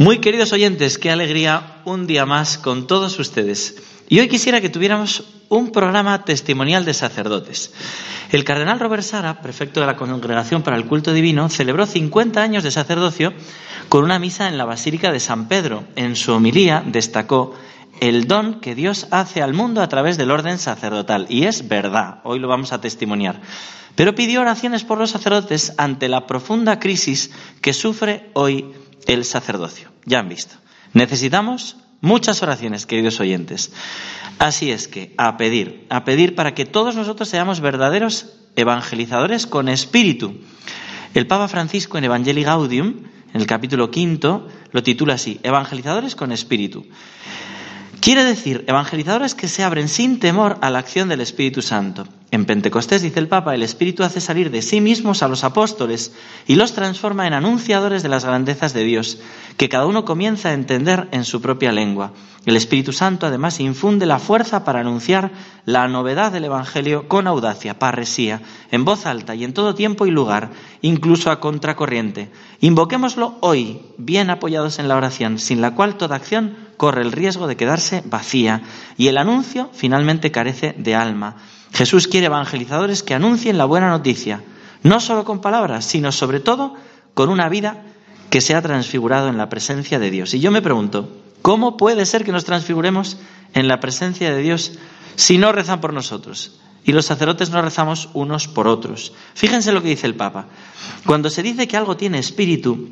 Muy queridos oyentes, qué alegría un día más con todos ustedes. Y hoy quisiera que tuviéramos un programa testimonial de sacerdotes. El cardenal Robert Sara, prefecto de la Congregación para el Culto Divino, celebró 50 años de sacerdocio con una misa en la Basílica de San Pedro. En su homilía destacó el don que Dios hace al mundo a través del orden sacerdotal. Y es verdad, hoy lo vamos a testimoniar. Pero pidió oraciones por los sacerdotes ante la profunda crisis que sufre hoy el sacerdocio. Ya han visto. Necesitamos muchas oraciones, queridos oyentes. Así es que a pedir, a pedir para que todos nosotros seamos verdaderos evangelizadores con espíritu. El Papa Francisco en Evangelii Gaudium, en el capítulo quinto, lo titula así, Evangelizadores con espíritu. Quiere decir, evangelizadores que se abren sin temor a la acción del Espíritu Santo. En Pentecostés, dice el Papa, el Espíritu hace salir de sí mismos a los apóstoles y los transforma en anunciadores de las grandezas de Dios, que cada uno comienza a entender en su propia lengua. El Espíritu Santo además infunde la fuerza para anunciar la novedad del Evangelio con audacia, parresía, en voz alta y en todo tiempo y lugar, incluso a contracorriente. Invoquémoslo hoy, bien apoyados en la oración, sin la cual toda acción corre el riesgo de quedarse vacía y el anuncio finalmente carece de alma. Jesús quiere evangelizadores que anuncien la buena noticia, no solo con palabras, sino sobre todo con una vida que se ha transfigurado en la presencia de Dios. Y yo me pregunto, ¿Cómo puede ser que nos transfiguremos en la presencia de Dios si no rezan por nosotros? Y los sacerdotes no rezamos unos por otros. Fíjense lo que dice el Papa. Cuando se dice que algo tiene espíritu,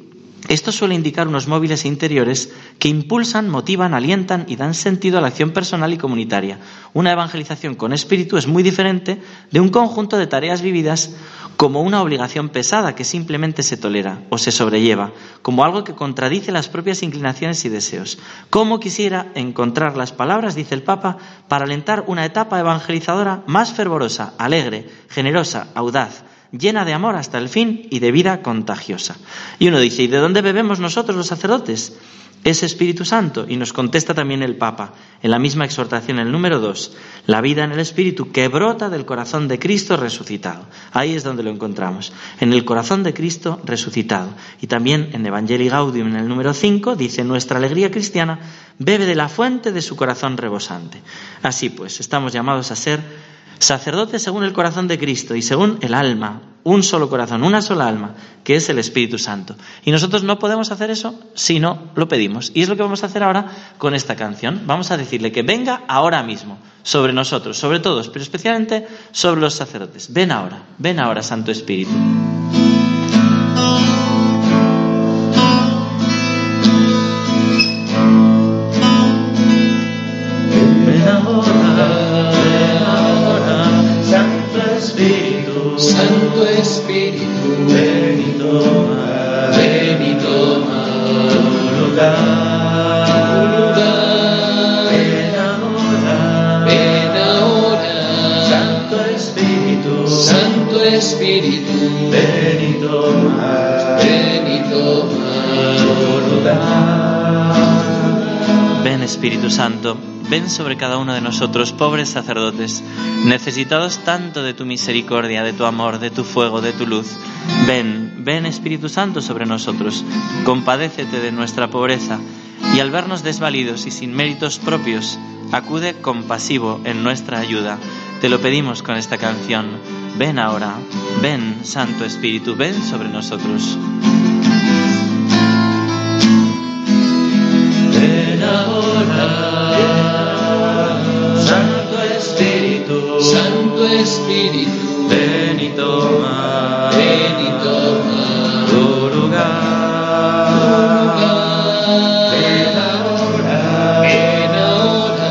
esto suele indicar unos móviles interiores que impulsan, motivan, alientan y dan sentido a la acción personal y comunitaria. Una evangelización con espíritu es muy diferente de un conjunto de tareas vividas como una obligación pesada que simplemente se tolera o se sobrelleva, como algo que contradice las propias inclinaciones y deseos. ¿Cómo quisiera encontrar las palabras, dice el Papa, para alentar una etapa evangelizadora más fervorosa, alegre, generosa, audaz, llena de amor hasta el fin y de vida contagiosa. Y uno dice, ¿y de dónde bebemos nosotros los sacerdotes? Ese Espíritu Santo. Y nos contesta también el Papa, en la misma exhortación, el número dos, la vida en el Espíritu que brota del corazón de Cristo resucitado. Ahí es donde lo encontramos, en el corazón de Cristo resucitado. Y también en Evangelii Gaudium, en el número cinco, dice, nuestra alegría cristiana bebe de la fuente de su corazón rebosante. Así pues, estamos llamados a ser Sacerdote según el corazón de Cristo y según el alma, un solo corazón, una sola alma, que es el Espíritu Santo. Y nosotros no podemos hacer eso si no lo pedimos. Y es lo que vamos a hacer ahora con esta canción. Vamos a decirle que venga ahora mismo sobre nosotros, sobre todos, pero especialmente sobre los sacerdotes. Ven ahora, ven ahora, Santo Espíritu. Ven Espíritu Santo, ven sobre cada uno de nosotros, pobres sacerdotes, necesitados tanto de tu misericordia, de tu amor, de tu fuego, de tu luz. Ven, ven Espíritu Santo sobre nosotros, compadécete de nuestra pobreza y al vernos desvalidos y sin méritos propios, acude compasivo en nuestra ayuda. Te lo pedimos con esta canción. Ven ahora, ven Santo Espíritu, ven sobre nosotros. Ahora, Santo Espíritu, Santo Espíritu, ven y toma, ven y toma tu lugar. Ven ahora, ven ahora,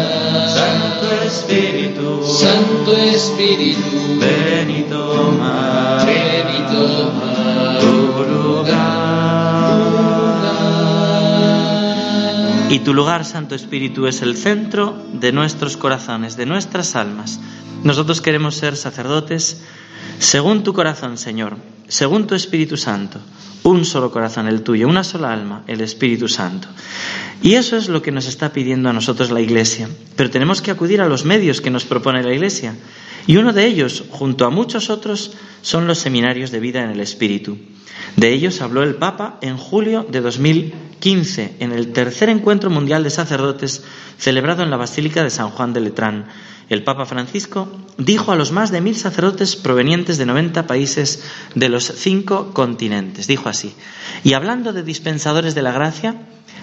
Santo Espíritu, Santo Espíritu, ven y toma, tu lugar, Santo Espíritu, es el centro de nuestros corazones, de nuestras almas. Nosotros queremos ser sacerdotes según tu corazón, Señor, según tu Espíritu Santo. Un solo corazón, el tuyo, una sola alma, el Espíritu Santo. Y eso es lo que nos está pidiendo a nosotros la Iglesia. Pero tenemos que acudir a los medios que nos propone la Iglesia. Y uno de ellos, junto a muchos otros, son los seminarios de vida en el Espíritu. De ellos habló el Papa en julio de 2000 XV en el tercer encuentro mundial de sacerdotes celebrado en la Basílica de San Juan de Letrán. El Papa Francisco dijo a los más de mil sacerdotes provenientes de 90 países de los cinco continentes, dijo así, y hablando de dispensadores de la gracia,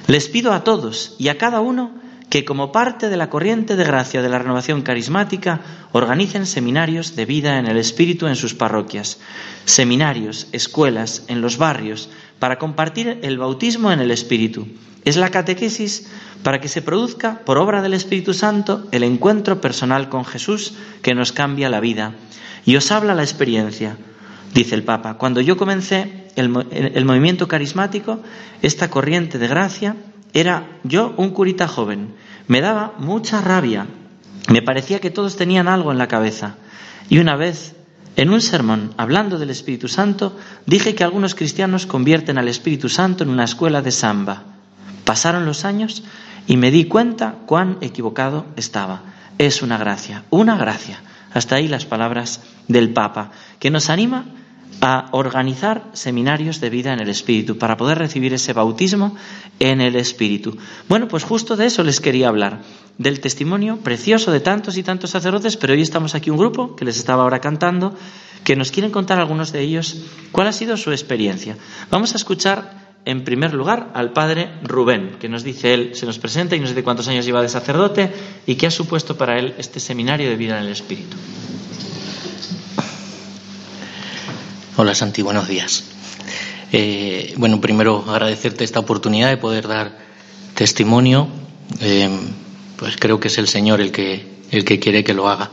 les pido a todos y a cada uno que como parte de la corriente de gracia de la renovación carismática organicen seminarios de vida en el Espíritu en sus parroquias, seminarios, escuelas, en los barrios, para compartir el bautismo en el Espíritu. Es la catequesis para que se produzca, por obra del Espíritu Santo, el encuentro personal con Jesús que nos cambia la vida. Y os habla la experiencia, dice el Papa. Cuando yo comencé el, el movimiento carismático, esta corriente de gracia, era yo un curita joven. Me daba mucha rabia. Me parecía que todos tenían algo en la cabeza. Y una vez, en un sermón, hablando del Espíritu Santo, dije que algunos cristianos convierten al Espíritu Santo en una escuela de samba. Pasaron los años y me di cuenta cuán equivocado estaba. Es una gracia, una gracia. Hasta ahí las palabras del Papa, que nos anima a organizar seminarios de vida en el Espíritu para poder recibir ese bautismo en el Espíritu. Bueno, pues justo de eso les quería hablar, del testimonio precioso de tantos y tantos sacerdotes, pero hoy estamos aquí un grupo que les estaba ahora cantando, que nos quieren contar algunos de ellos cuál ha sido su experiencia. Vamos a escuchar en primer lugar al padre Rubén, que nos dice él, se nos presenta y nos dice cuántos años lleva de sacerdote y qué ha supuesto para él este seminario de vida en el Espíritu. Hola Santi, buenos días. Eh, bueno, primero agradecerte esta oportunidad de poder dar testimonio. Eh, pues creo que es el Señor el que, el que quiere que lo haga.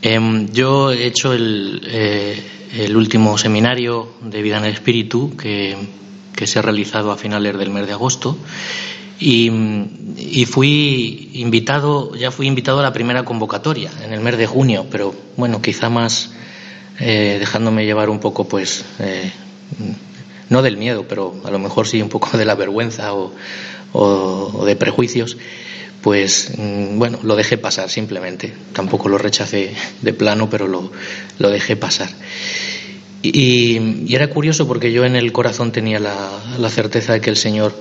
Em, yo he hecho el, eh, el, último seminario de vida en el Espíritu que, que, se ha realizado a finales del mes de agosto y, y, fui invitado, ya fui invitado a la primera convocatoria en el mes de junio, pero bueno, quizá más eh, dejándome llevar un poco, pues, eh, no del miedo, pero a lo mejor sí un poco de la vergüenza o, de prejuicios, pues, mm, bueno, lo dejé pasar simplemente. Tampoco lo rechacé de plano, pero lo, lo dejé pasar. Y, era curioso porque yo en el corazón tenía la, la, certeza de que el Señor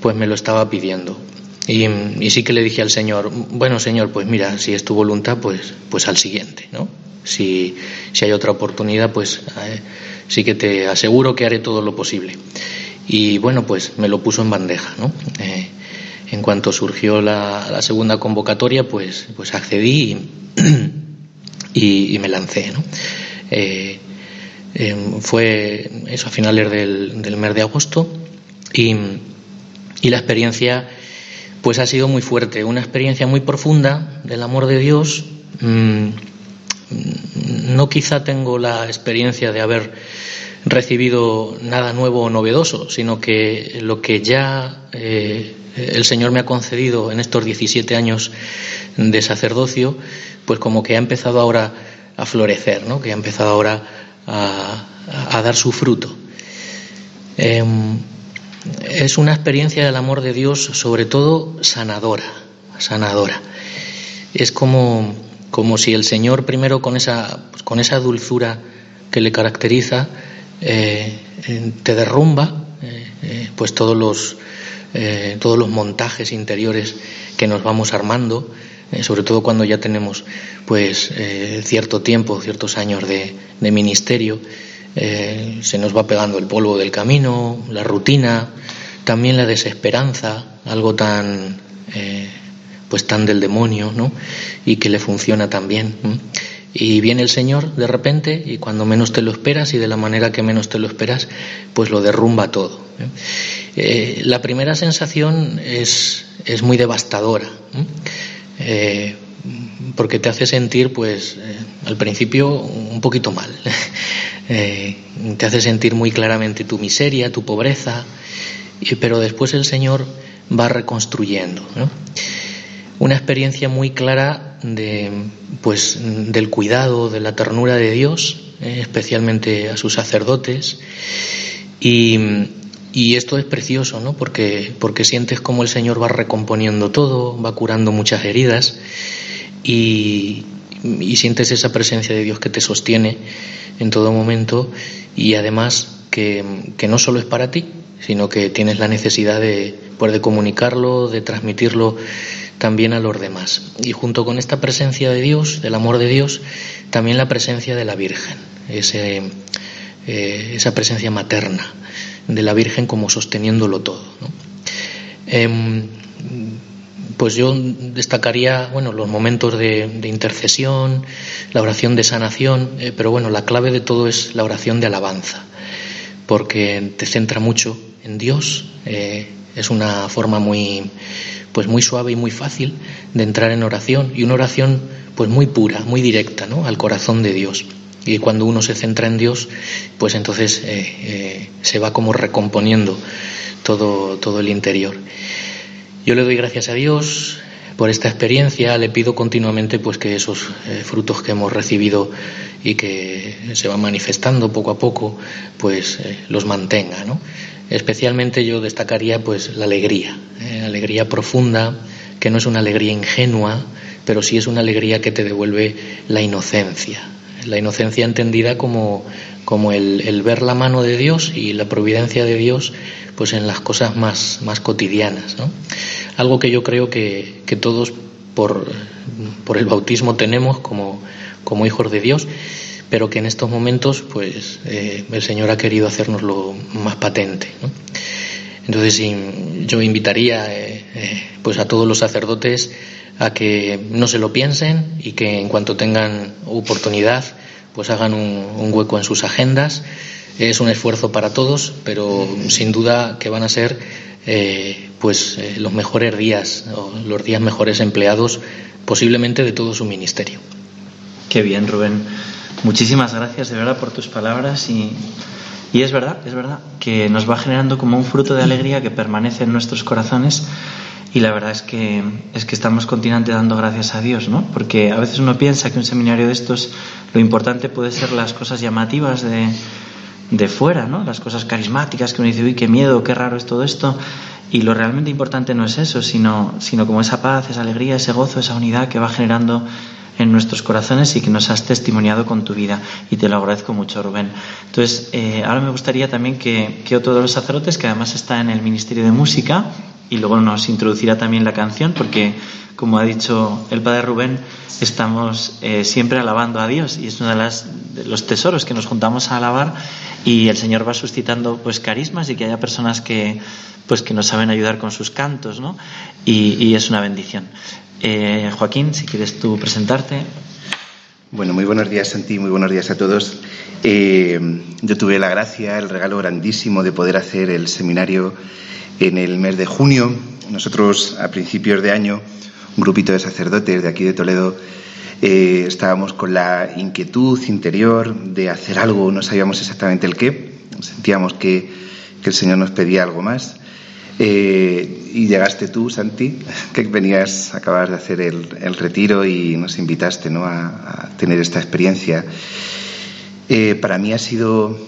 pues me lo estaba pidiendo. Y, y, sí que le dije al Señor, bueno Señor, pues mira, si es tu voluntad, pues, pues al siguiente, ¿no? Si, si hay otra oportunidad, pues eh, sí que te aseguro que haré todo lo posible. Y bueno, pues me lo puso en bandeja, ¿no? Eh, en cuanto surgió la, segunda convocatoria, pues, pues accedí y, me lancé, ¿no? Eh, fue eso a finales del, del mes de agosto y, y, la experiencia pues ha sido muy fuerte, una experiencia muy profunda del amor de Dios. No quizá tengo la experiencia de haber recibido nada nuevo o novedoso, sino que lo que ya eh, el Señor me ha concedido en estos 17 años de sacerdocio, pues como que ha empezado ahora a florecer, ¿no? que ha empezado ahora a, dar su fruto. Em, es una experiencia del amor de Dios, sobre todo sanadora, sanadora. Es como como si el Señor primero con esa, pues, con esa dulzura que le caracteriza eh, te derrumba eh, eh, pues todos los todos los montajes interiores que nos vamos armando sobre todo cuando ya tenemos pues cierto tiempo ciertos años de, de ministerio se nos va pegando el polvo del camino la rutina también la desesperanza algo tan pues tan del demonio, ¿no? Y que le funciona tan bien. Y viene el Señor de repente y cuando menos te lo esperas y de la manera que menos te lo esperas, pues lo derrumba todo. ¿eh? Eh, la primera sensación es, es muy devastadora, eh, porque te hace sentir, pues, al principio un poquito mal. te hace sentir muy claramente tu miseria, tu pobreza, pero después el Señor va reconstruyendo. ¿no? Una experiencia muy clara de, pues, del cuidado, de la ternura de Dios, eh, especialmente a sus sacerdotes. Y, esto es precioso, ¿no? Porque, porque sientes como el Señor va recomponiendo todo, va curando muchas heridas y, sientes esa presencia de Dios que te sostiene en todo momento y además que, que no solo es para ti, sino que tienes la necesidad de poder comunicarlo, de transmitirlo también a los demás. Y junto con esta presencia de Dios, del amor de Dios, también la presencia de la Virgen, eh, esa presencia materna de la Virgen como sosteniéndolo todo. Em, pues yo destacaría bueno los momentos de, intercesión, la oración de sanación, eh, pero bueno la clave de todo es la oración de alabanza, porque te centra mucho en Dios. Eh, es una forma muy pues muy suave y muy fácil de entrar en oración y una oración pues muy pura, muy directa, ¿no? Al corazón de Dios. Y cuando uno se centra en Dios, pues entonces eh, eh, se va como recomponiendo todo, todo el interior. Yo le doy gracias a Dios por esta experiencia, le pido continuamente pues que esos eh, frutos que hemos recibido y que se van manifestando poco a poco, pues los mantenga, ¿no? Especialmente yo destacaría pues la alegría, ¿eh? alegría profunda, que no es una alegría ingenua, pero sí es una alegría que te devuelve la inocencia. La inocencia entendida como, como el, ver la mano de Dios y la providencia de Dios pues en las cosas más, más cotidianas. Algo que yo creo que, que todos por, por, el bautismo tenemos como, como hijos de Dios pero que en estos momentos pues eh, el Señor ha querido hacernoslo más patente. Entonces yo invitaría eh, eh, pues a todos los sacerdotes a que no se lo piensen y que en cuanto tengan oportunidad pues hagan un, hueco en sus agendas. Es un esfuerzo para todos, pero sin duda que van a ser pues los mejores días o los días mejores empleados posiblemente de todo su ministerio. Qué bien, Rubén. Muchísimas gracias de verdad por tus palabras y, y es verdad, es verdad, que nos va generando como un fruto de alegría que permanece en nuestros corazones y la verdad es que, es que estamos continuamente dando gracias a Dios, ¿no? Porque a veces uno piensa que un seminario de estos lo importante puede ser las cosas llamativas de, de fuera, ¿no? Las cosas carismáticas que uno dice, uy, qué miedo, qué raro es todo esto. Y lo realmente importante no es eso, sino, sino como esa paz, esa alegría, ese gozo, esa unidad que va generando en nuestros corazones y que nos has testimoniado con tu vida. Y te lo agradezco mucho, Rubén. Entonces, eh, ahora me gustaría también que, otro de los sacerdotes, que además está en el Ministerio de Música, y luego nos introducirá también la canción, porque, como ha dicho el padre Rubén, estamos eh, siempre alabando a Dios y es uno de, las, los tesoros que nos juntamos a alabar y el Señor va suscitando pues carismas y que haya personas que pues que nos saben ayudar con sus cantos, ¿no? Y, y es una bendición. Eh, Joaquín, si quieres tú presentarte. Bueno, muy buenos días, Santi, muy buenos días a todos. Eh, yo tuve la gracia, el regalo grandísimo de poder hacer el seminario en el mes de junio. Nosotros, a principios de año, un grupito de sacerdotes de aquí de Toledo, eh, estábamos con la inquietud interior de hacer algo, no sabíamos exactamente el qué, sentíamos que, que el Señor nos pedía algo más. Eh, y llegaste tú, Santi, que venías, acabas de hacer el, retiro y nos invitaste ¿no? a, tener esta experiencia. Eh, para mí ha sido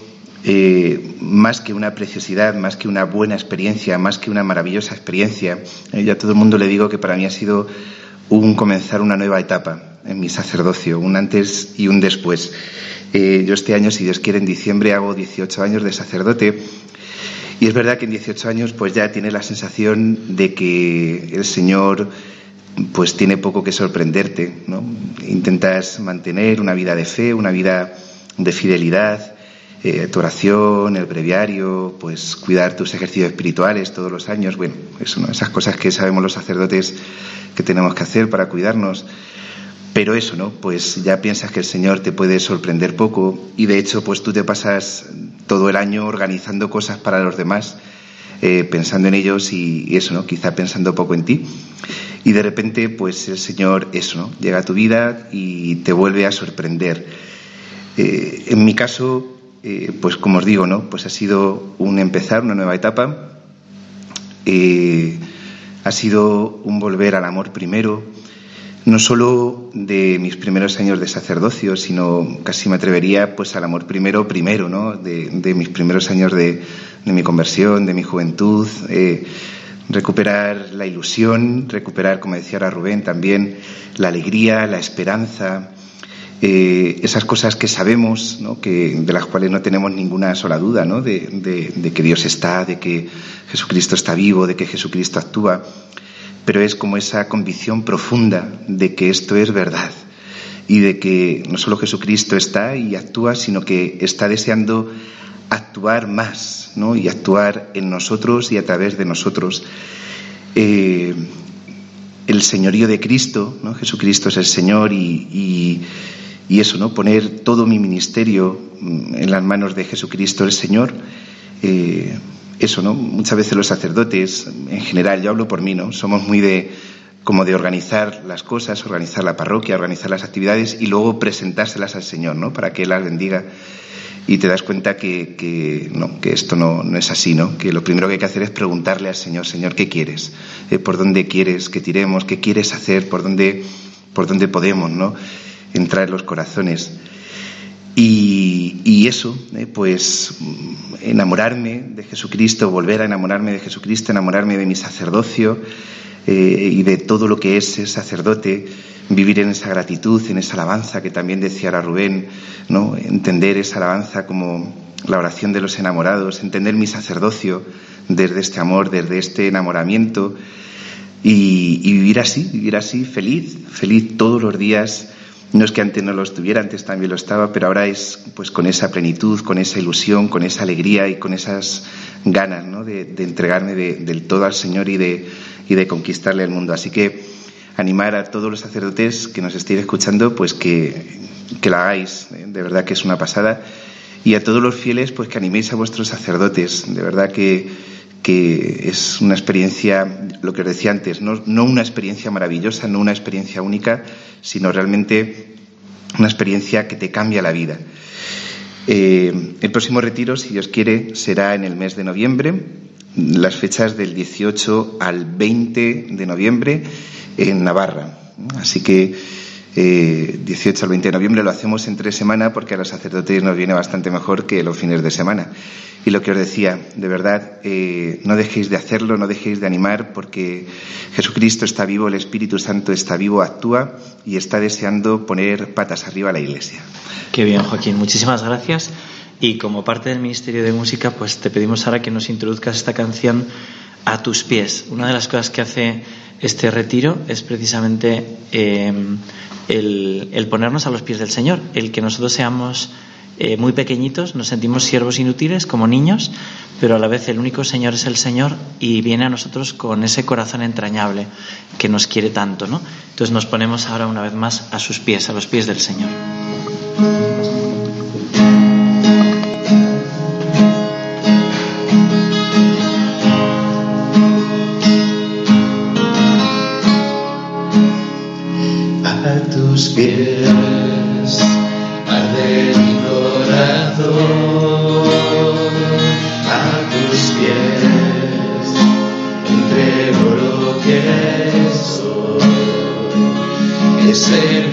eh, más que una preciosidad, más que una buena experiencia, más que una maravillosa experiencia. yo a todo el mundo le digo que para mí ha sido un comenzar una nueva etapa en mi sacerdocio, un antes y un después. yo este año, si Dios quiere, en diciembre hago 18 años de sacerdote y es verdad que en 18 años pues ya tienes la sensación de que el Señor pues tiene poco que sorprenderte, ¿no? Intentas mantener una vida de fe, una vida de fidelidad, eh, tu oración, el breviario, pues cuidar tus ejercicios espirituales todos los años, bueno, eso, esas cosas que sabemos los sacerdotes que tenemos que hacer para cuidarnos. Pero eso, ¿no? Pues ya piensas que el Señor te puede sorprender poco y de hecho pues tú te pasas todo el año organizando cosas para los demás, eh, pensando en ellos y, eso, ¿no? Quizá pensando poco en ti. Y de repente pues el Señor, eso, ¿no? Llega a tu vida y te vuelve a sorprender. Eh, en mi caso, eh, pues como os digo, ¿no? Pues ha sido un empezar, una nueva etapa. ha sido un volver al amor primero, no solo de mis primeros años de sacerdocio, sino casi me atrevería pues al amor primero, primero, ¿no? De, mis primeros años de, mi conversión, de mi juventud, eh, recuperar la ilusión, recuperar, como decía ahora Rubén, también la alegría, la esperanza, eh, esas cosas que sabemos, ¿no? que, de las cuales no tenemos ninguna sola duda, ¿no? de, de, que Dios está, de que Jesucristo está vivo, de que Jesucristo actúa, pero es como esa convicción profunda de que esto es verdad y de que no solo Jesucristo está y actúa, sino que está deseando actuar más ¿no? y actuar en nosotros y a través de nosotros. Eh, el señorío de Cristo, ¿no? Jesucristo es el Señor y, y, eso, ¿no? Poner todo mi ministerio mm, en las manos de Jesucristo el Señor. Eh, eso, ¿no? Muchas veces los sacerdotes, en general, yo hablo por mí, ¿no? Somos muy de como de organizar las cosas, organizar la parroquia, organizar las actividades y luego presentárselas al Señor, ¿no? Para que Él las bendiga. Y te das cuenta que, que, no, que esto no, no, es así, ¿no? Que lo primero que hay que hacer es preguntarle al Señor, Señor, ¿qué quieres? Eh, ¿Por dónde quieres que tiremos? ¿Qué quieres hacer? ¿Por dónde, por dónde podemos, ¿no? Entrar en los corazones. Y, eso, eh, pues enamorarme de Jesucristo, volver a enamorarme de Jesucristo, enamorarme de mi sacerdocio, eh, y de todo lo que es ser sacerdote, vivir en esa gratitud, en esa alabanza que también decía la Rubén, ¿no? entender esa alabanza como la oración de los enamorados, entender mi sacerdocio desde este amor, desde este enamoramiento y vivir así, vivir así feliz, feliz todos los días no es que antes no lo estuviera, antes también lo estaba, pero ahora es pues con esa plenitud, con esa ilusión, con esa alegría y con esas ganas ¿no? de, entregarme del todo al Señor y de, y de conquistarle el mundo. Así que animar a todos los sacerdotes que nos estéis escuchando, pues que, que la hagáis, ¿eh? de verdad que es una pasada. Y a todos los fieles, pues que animéis a vuestros sacerdotes, de verdad que, que es una experiencia, lo que os decía antes, no, no una experiencia maravillosa, no una experiencia única, sino realmente una experiencia que te cambia la vida. Eh, el próximo retiro, si Dios quiere, será en el mes de noviembre, las fechas del 18 al 20 de noviembre en Navarra. Así que eh, 18 al 20 de noviembre lo hacemos en tres semanas porque a los sacerdotes nos viene bastante mejor que los fines de semana. Y lo que os decía, de verdad, eh, no dejéis de hacerlo, no dejéis de animar, porque Jesucristo está vivo, el Espíritu Santo está vivo, actúa y está deseando poner patas arriba a la Iglesia. Qué bien, Joaquín. Muchísimas gracias. Y como parte del Ministerio de Música, pues te pedimos ahora que nos introduzcas esta canción a tus pies. Una de las cosas que hace este retiro es precisamente el, el ponernos a los pies del Señor, el que nosotros seamos eh, muy pequeñitos, nos sentimos siervos inútiles como niños, pero a la vez el único Señor es el Señor y viene a nosotros con ese corazón entrañable que nos quiere tanto, ¿no? Entonces nos ponemos ahora una vez más a sus pies, a los pies del Señor. Tus pies arde mi corazón, a tus pies entrego lo que soy, es el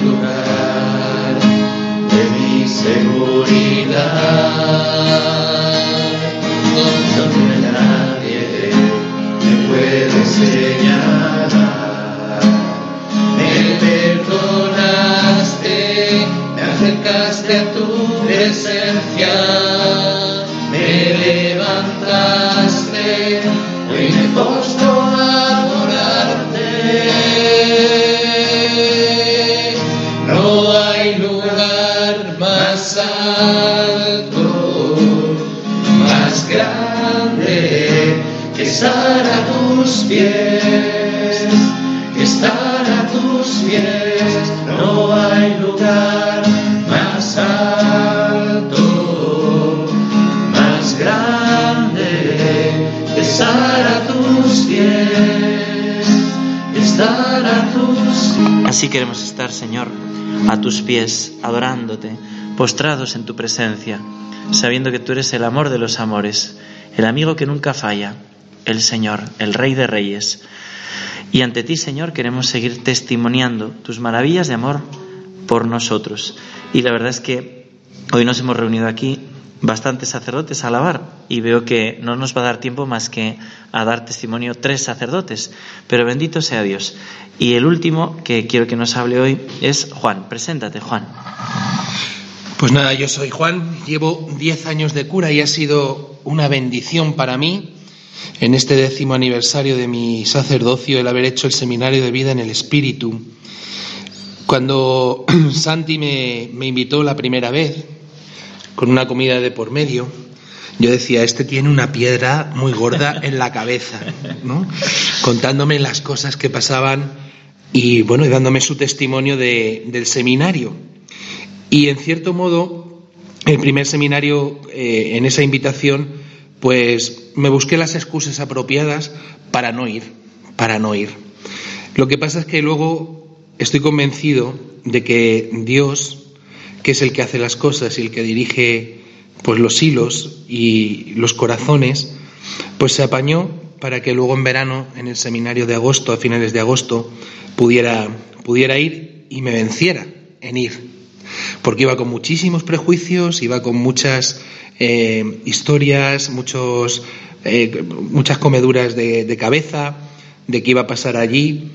pies, estar a tus pies. No hay lugar más alto, más grande estar a tus pies, estar a tus Así queremos estar, Señor, a tus pies, adorándote, postrados en tu presencia, sabiendo que tú eres el amor de los amores, el amigo que nunca falla, el Señor, el Rey de Reyes. Y ante ti, Señor, queremos seguir testimoniando tus maravillas de amor por nosotros. Y la verdad es que hoy nos hemos reunido aquí bastantes sacerdotes a alabar y veo que no nos va a dar tiempo más que a dar testimonio tres sacerdotes, pero bendito sea Dios. Y el último que quiero que nos hable hoy es Juan. Preséntate, Juan. Pues nada, yo soy Juan, llevo 10 años de cura y ha sido una bendición para mí en este décimo aniversario de mi sacerdocio el haber hecho el seminario de vida en el Espíritu. Cuando Santi me, invitó la primera vez, con una comida de por medio, yo decía, este tiene una piedra muy gorda en la cabeza. Contándome las cosas que pasaban y, bueno, y dándome su testimonio de, del seminario. Y en cierto modo, el primer seminario, eh, en esa invitación, pues me busqué las excusas apropiadas para no ir, para no ir. Lo que pasa es que luego estoy convencido de que Dios, que es el que hace las cosas y el que dirige pues los hilos y los corazones, pues se apañó para que luego en verano, en el seminario de agosto, a finales de agosto, pudiera, pudiera ir y me venciera en ir porque iba con muchísimos prejuicios, iba con muchas eh, historias, muchos, eh, muchas comeduras de, cabeza, de qué iba a pasar allí,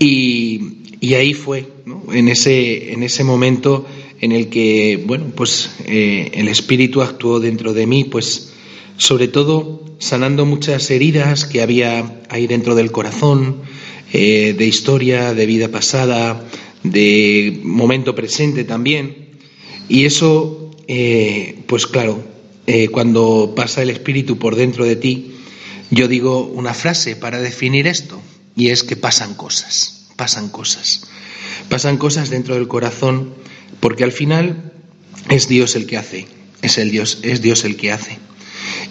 y, ahí fue, en, ese, en ese momento en el que, bueno, pues eh, el Espíritu actuó dentro de mí, pues sobre todo sanando muchas heridas que había ahí dentro del corazón, de historia, de vida pasada, de momento presente también. Y eso, eh, pues claro, eh, cuando pasa el Espíritu por dentro de ti, yo digo una frase para definir esto, y es que pasan cosas, pasan cosas. Pasan cosas dentro del corazón, porque al final es Dios el que hace, es el Dios, es Dios el que hace.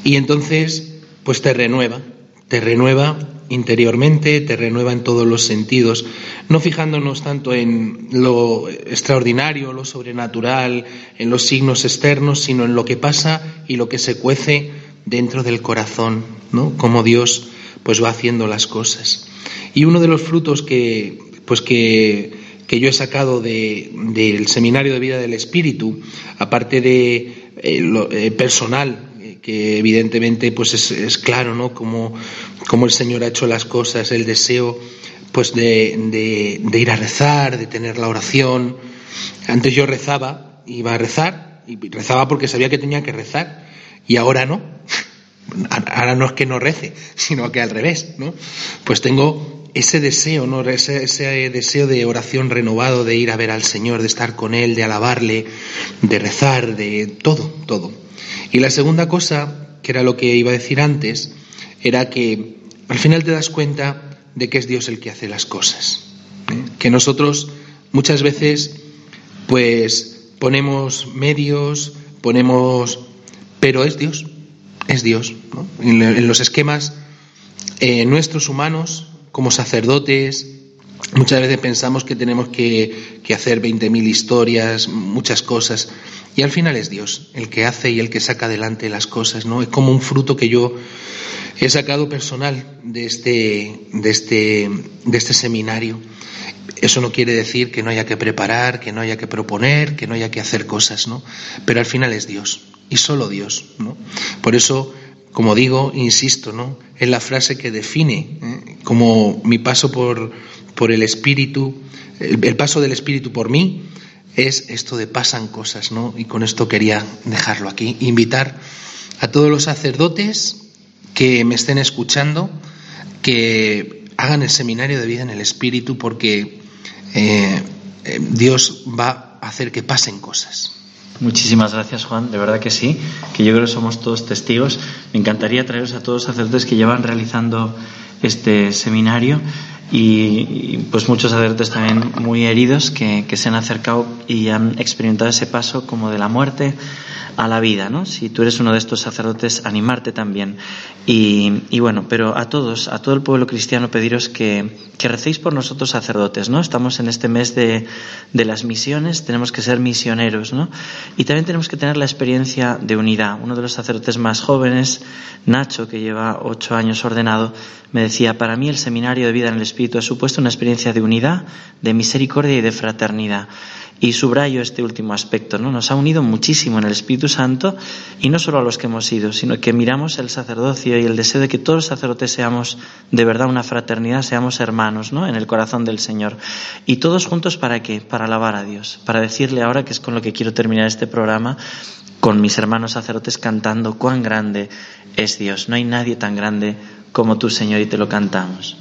Y entonces, pues te renueva, te renueva interiormente, te renueva en todos los sentidos, no fijándonos tanto en lo extraordinario, lo sobrenatural, en los signos externos, sino en lo que pasa y lo que se cuece dentro del corazón, ¿no? Como Dios pues va haciendo las cosas. Y uno de los frutos que pues que, que yo he sacado del seminario de vida del Espíritu, aparte de eh, lo, eh, personal que evidentemente pues es, claro, ¿no? Como, como, el Señor ha hecho las cosas, el deseo pues de, de, ir a rezar, de tener la oración. Antes yo rezaba, iba a rezar, y rezaba porque sabía que tenía que rezar, y ahora no. Ahora no es que no rece, sino que al revés, ¿no? Pues tengo ese deseo, ¿no? Ese, ese, deseo de oración renovado, de ir a ver al Señor, de estar con Él, de alabarle, de rezar, de todo, todo. Y la segunda cosa, que era lo que iba a decir antes, era que al final te das cuenta de que es Dios el que hace las cosas. ¿eh? Que nosotros muchas veces, pues, ponemos medios, ponemos. Pero es Dios, es Dios. En, los esquemas eh, nuestros humanos, como sacerdotes, Muchas veces pensamos que tenemos que, que hacer 20.000 historias, muchas cosas, y al final es Dios el que hace y el que saca adelante las cosas, ¿no? Es como un fruto que yo he sacado personal de este, de este, de este seminario. Eso no quiere decir que no haya que preparar, que no haya que proponer, que no haya que hacer cosas, ¿no? Pero al final es Dios, y solo Dios, ¿no? Por eso como digo, insisto, ¿no? Es la frase que define ¿eh? como mi paso por, por el Espíritu, el, paso del Espíritu por mí, es esto de pasan cosas, ¿no? Y con esto quería dejarlo aquí. Invitar a todos los sacerdotes que me estén escuchando que hagan el seminario de vida en el Espíritu porque eh, eh, Dios va a hacer que pasen cosas. Muchísimas gracias, Juan. De verdad que sí, que yo creo que somos todos testigos. Me encantaría traeros a todos los sacerdotes que llevan realizando este seminario y, pues muchos sacerdotes también muy heridos que, que, se han acercado y han experimentado ese paso como de la muerte a la vida, ¿no? Si tú eres uno de estos sacerdotes, animarte también. Y, y bueno, pero a todos, a todo el pueblo cristiano, pediros que, que recéis por nosotros sacerdotes, ¿no? Estamos en este mes de, de, las misiones, tenemos que ser misioneros, ¿no? Y también tenemos que tener la experiencia de unidad. Uno de los sacerdotes más jóvenes, Nacho, que lleva ocho años ordenado, me decía, para mí el seminario de vida en el Espíritu ha supuesto una experiencia de unidad, de misericordia y de fraternidad. Y subrayo este último aspecto, ¿no? Nos ha unido muchísimo en el Espíritu Santo y no solo a los que hemos ido, sino que miramos el sacerdocio y el deseo de que todos los sacerdotes seamos de verdad una fraternidad, seamos hermanos, ¿no? En el corazón del Señor. Y todos juntos para qué? Para alabar a Dios, para decirle ahora que es con lo que quiero terminar este programa con mis hermanos sacerdotes cantando cuán grande es Dios. No hay nadie tan grande como tú, Señor, y te lo cantamos.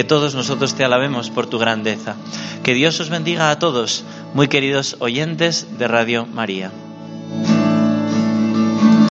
Que todos nosotros te alabemos por tu grandeza. Que Dios os bendiga a todos, muy queridos oyentes de Radio María.